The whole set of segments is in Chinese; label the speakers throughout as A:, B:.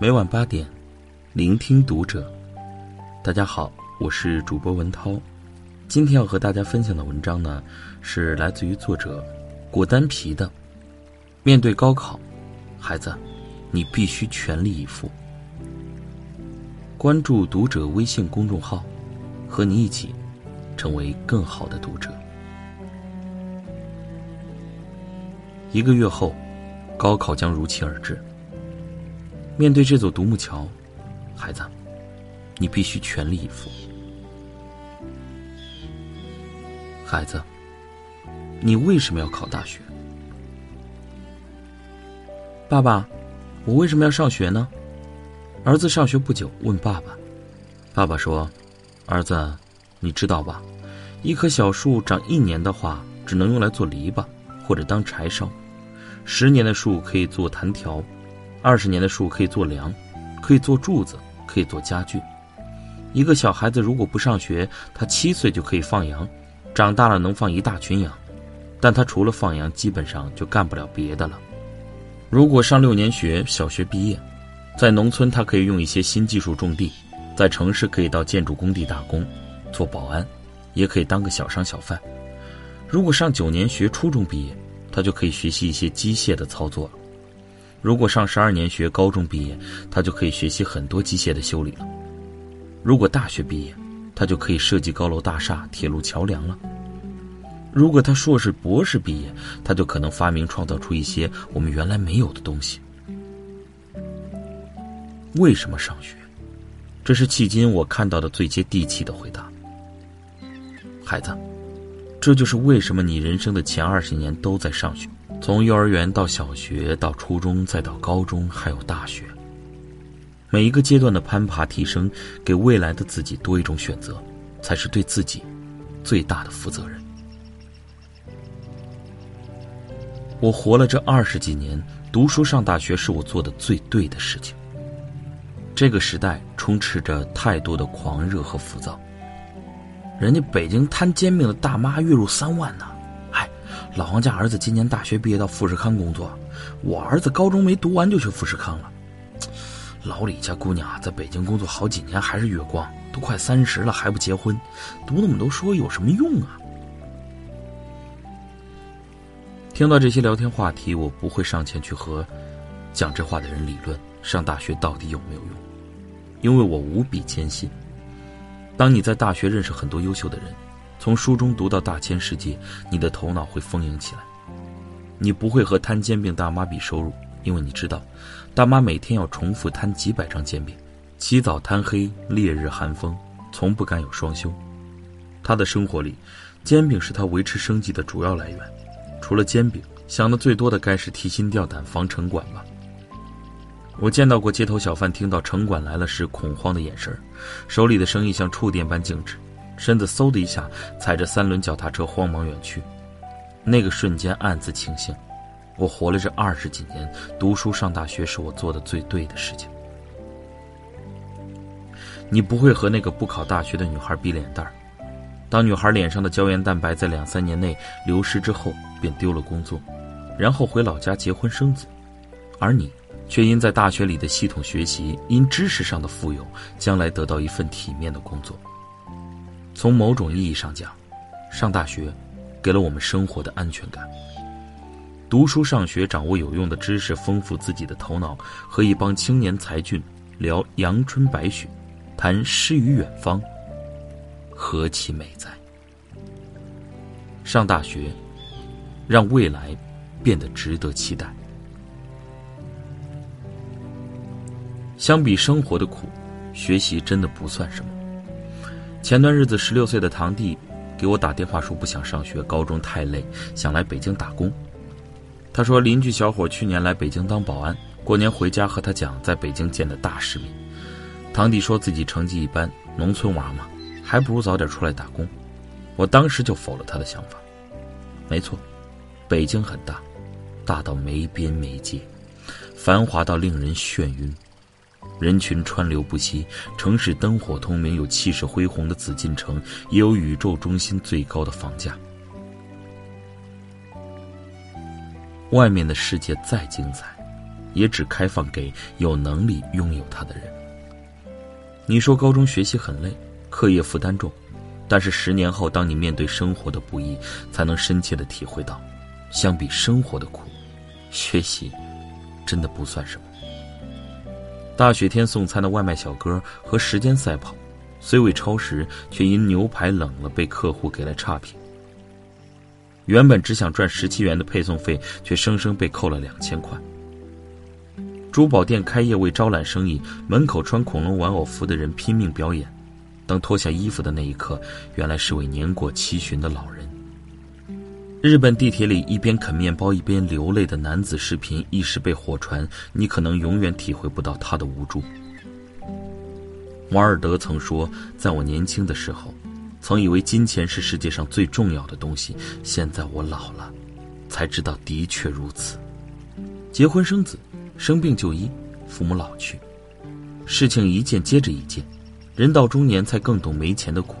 A: 每晚八点，聆听读者。大家好，我是主播文涛。今天要和大家分享的文章呢，是来自于作者果丹皮的。面对高考，孩子，你必须全力以赴。关注读者微信公众号，和你一起成为更好的读者。一个月后，高考将如期而至。面对这座独木桥，孩子，你必须全力以赴。孩子，你为什么要考大学？爸爸，我为什么要上学呢？儿子上学不久，问爸爸。爸爸说：“儿子，你知道吧？一棵小树长一年的话，只能用来做篱笆或者当柴烧；十年的树可以做藤条。”二十年的树可以做梁，可以做柱子，可以做家具。一个小孩子如果不上学，他七岁就可以放羊，长大了能放一大群羊，但他除了放羊，基本上就干不了别的了。如果上六年学，小学毕业，在农村他可以用一些新技术种地，在城市可以到建筑工地打工，做保安，也可以当个小商小贩。如果上九年学，初中毕业，他就可以学习一些机械的操作了。如果上十二年学，高中毕业，他就可以学习很多机械的修理了；如果大学毕业，他就可以设计高楼大厦、铁路桥梁了；如果他硕士、博士毕业，他就可能发明创造出一些我们原来没有的东西。为什么上学？这是迄今我看到的最接地气的回答。孩子，这就是为什么你人生的前二十年都在上学。从幼儿园到小学，到初中，再到高中，还有大学。每一个阶段的攀爬提升，给未来的自己多一种选择，才是对自己最大的负责任。我活了这二十几年，读书上大学是我做的最对的事情。这个时代充斥着太多的狂热和浮躁。人家北京摊煎饼的大妈月入三万呢。老王家儿子今年大学毕业到富士康工作，我儿子高中没读完就去富士康了。老李家姑娘啊在北京工作好几年还是月光，都快三十了还不结婚，读那么多书有什么用啊？听到这些聊天话题，我不会上前去和讲这话的人理论上大学到底有没有用，因为我无比坚信，当你在大学认识很多优秀的人。从书中读到大千世界，你的头脑会丰盈起来。你不会和摊煎饼大妈比收入，因为你知道，大妈每天要重复摊几百张煎饼，起早贪黑，烈日寒风，从不敢有双休。她的生活里，煎饼是她维持生计的主要来源。除了煎饼，想的最多的该是提心吊胆防城管吧。我见到过街头小贩听到城管来了时恐慌的眼神，手里的生意像触电般静止。身子嗖的一下，踩着三轮脚踏车慌忙远去。那个瞬间，暗自庆幸，我活了这二十几年，读书上大学是我做的最对的事情。你不会和那个不考大学的女孩比脸蛋儿。当女孩脸上的胶原蛋白在两三年内流失之后，便丢了工作，然后回老家结婚生子，而你却因在大学里的系统学习，因知识上的富有，将来得到一份体面的工作。从某种意义上讲，上大学给了我们生活的安全感。读书上学，掌握有用的知识，丰富自己的头脑，和一帮青年才俊聊阳春白雪，谈诗与远方，何其美哉！上大学，让未来变得值得期待。相比生活的苦，学习真的不算什么。前段日子，十六岁的堂弟给我打电话说不想上学，高中太累，想来北京打工。他说邻居小伙去年来北京当保安，过年回家和他讲在北京见的大世面。堂弟说自己成绩一般，农村娃嘛，还不如早点出来打工。我当时就否了他的想法。没错，北京很大，大到没边没界，繁华到令人眩晕。人群川流不息，城市灯火通明，有气势恢宏的紫禁城，也有宇宙中心最高的房价。外面的世界再精彩，也只开放给有能力拥有它的人。你说高中学习很累，课业负担重，但是十年后，当你面对生活的不易，才能深切的体会到，相比生活的苦，学习真的不算什么。大雪天送餐的外卖小哥和时间赛跑，虽未超时，却因牛排冷了被客户给了差评。原本只想赚十七元的配送费，却生生被扣了两千块。珠宝店开业为招揽生意，门口穿恐龙玩偶服的人拼命表演，当脱下衣服的那一刻，原来是位年过七旬的老人。日本地铁里一边啃面包一边流泪的男子视频一时被火传，你可能永远体会不到他的无助。王尔德曾说：“在我年轻的时候。”曾以为金钱是世界上最重要的东西，现在我老了，才知道的确如此。结婚生子，生病就医，父母老去，事情一件接着一件，人到中年才更懂没钱的苦。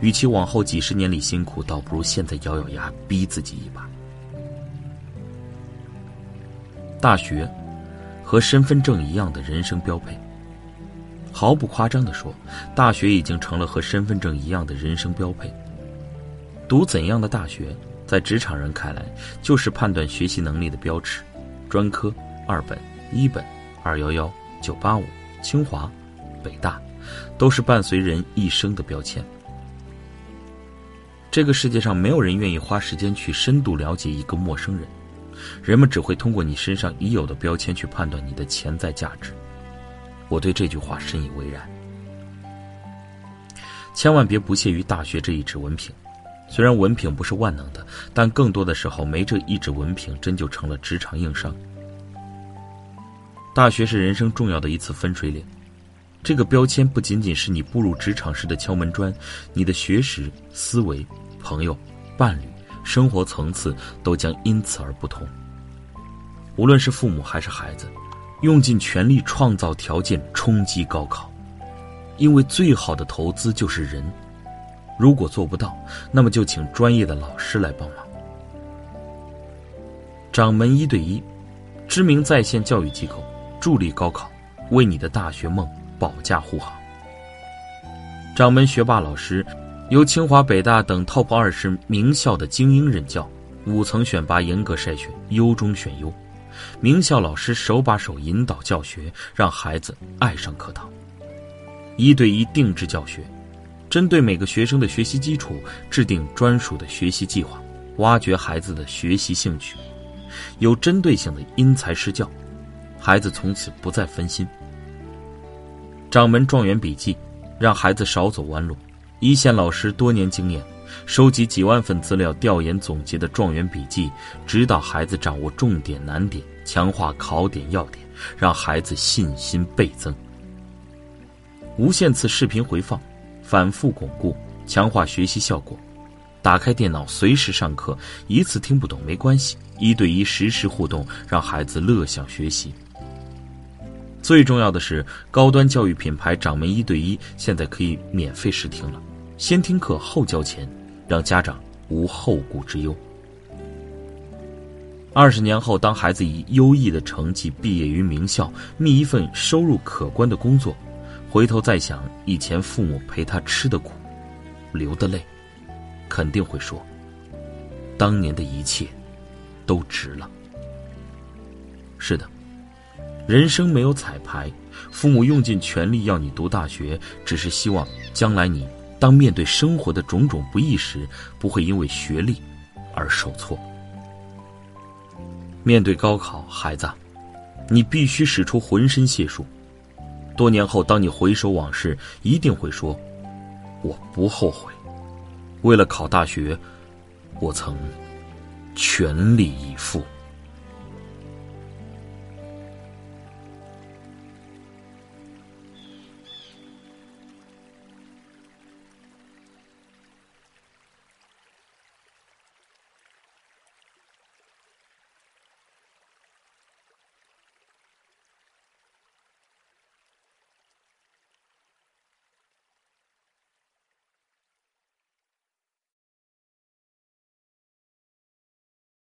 A: 与其往后几十年里辛苦，倒不如现在咬咬牙逼自己一把。大学，和身份证一样的人生标配。毫不夸张的说，大学已经成了和身份证一样的人生标配。读怎样的大学，在职场人看来，就是判断学习能力的标尺。专科、二本、一本、二幺幺、九八五、清华、北大，都是伴随人一生的标签。这个世界上没有人愿意花时间去深度了解一个陌生人，人们只会通过你身上已有的标签去判断你的潜在价值。我对这句话深以为然。千万别不屑于大学这一纸文凭，虽然文凭不是万能的，但更多的时候没这一纸文凭，真就成了职场硬伤。大学是人生重要的一次分水岭，这个标签不仅仅是你步入职场时的敲门砖，你的学识、思维、朋友、伴侣、生活层次都将因此而不同。无论是父母还是孩子。用尽全力创造条件冲击高考，因为最好的投资就是人。如果做不到，那么就请专业的老师来帮忙。掌门一对一，知名在线教育机构助力高考，为你的大学梦保驾护航。掌门学霸老师由清华、北大等 TOP 二十名校的精英任教，五层选拔严格筛选，优中选优。名校老师手把手引导教学，让孩子爱上课堂。一对一定制教学，针对每个学生的学习基础，制定专属的学习计划，挖掘孩子的学习兴趣，有针对性的因材施教，孩子从此不再分心。掌门状元笔记，让孩子少走弯路。一线老师多年经验。收集几万份资料，调研总结的状元笔记，指导孩子掌握重点难点，强化考点要点，让孩子信心倍增。无限次视频回放，反复巩固，强化学习效果。打开电脑，随时上课，一次听不懂没关系，一对一实时互动，让孩子乐享学习。最重要的是，高端教育品牌掌门一对一现在可以免费试听了。先听课后交钱，让家长无后顾之忧。二十年后，当孩子以优异的成绩毕业于名校，觅一份收入可观的工作，回头再想以前父母陪他吃的苦、流的泪，肯定会说：当年的一切都值了。是的，人生没有彩排，父母用尽全力要你读大学，只是希望将来你。当面对生活的种种不易时，不会因为学历而受挫。面对高考，孩子，你必须使出浑身解数。多年后，当你回首往事，一定会说：“我不后悔。为了考大学，我曾全力以赴。”